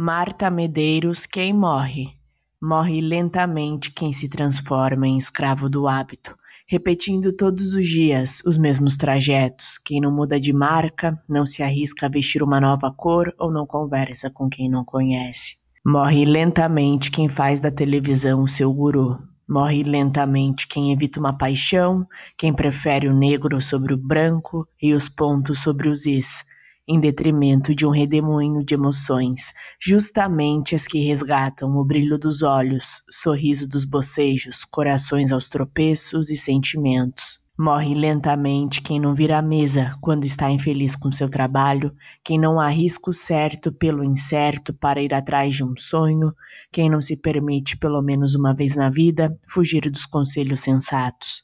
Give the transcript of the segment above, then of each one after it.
Marta Medeiros, quem morre? Morre lentamente quem se transforma em escravo do hábito, repetindo todos os dias os mesmos trajetos. Quem não muda de marca, não se arrisca a vestir uma nova cor ou não conversa com quem não conhece. Morre lentamente quem faz da televisão o seu guru. Morre lentamente quem evita uma paixão, quem prefere o negro sobre o branco e os pontos sobre os is em detrimento de um redemoinho de emoções, justamente as que resgatam o brilho dos olhos, sorriso dos bocejos, corações aos tropeços e sentimentos. Morre lentamente quem não vira a mesa quando está infeliz com seu trabalho, quem não arrisca o certo pelo incerto para ir atrás de um sonho, quem não se permite, pelo menos uma vez na vida, fugir dos conselhos sensatos.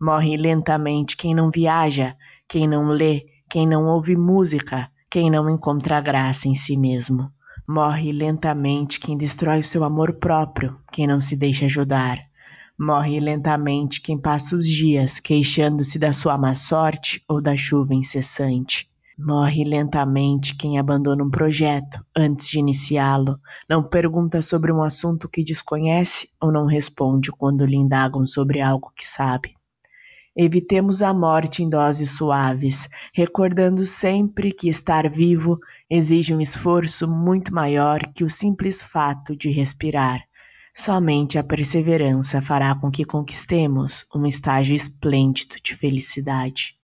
Morre lentamente quem não viaja, quem não lê, quem não ouve música, quem não encontra graça em si mesmo. Morre lentamente quem destrói o seu amor próprio, quem não se deixa ajudar. Morre lentamente quem passa os dias queixando-se da sua má sorte ou da chuva incessante. Morre lentamente quem abandona um projeto antes de iniciá-lo, não pergunta sobre um assunto que desconhece ou não responde quando lhe indagam sobre algo que sabe. Evitemos a morte em doses suaves, recordando sempre que estar vivo exige um esforço muito maior que o simples fato de respirar. Somente a perseverança fará com que conquistemos um estágio esplêndido de felicidade.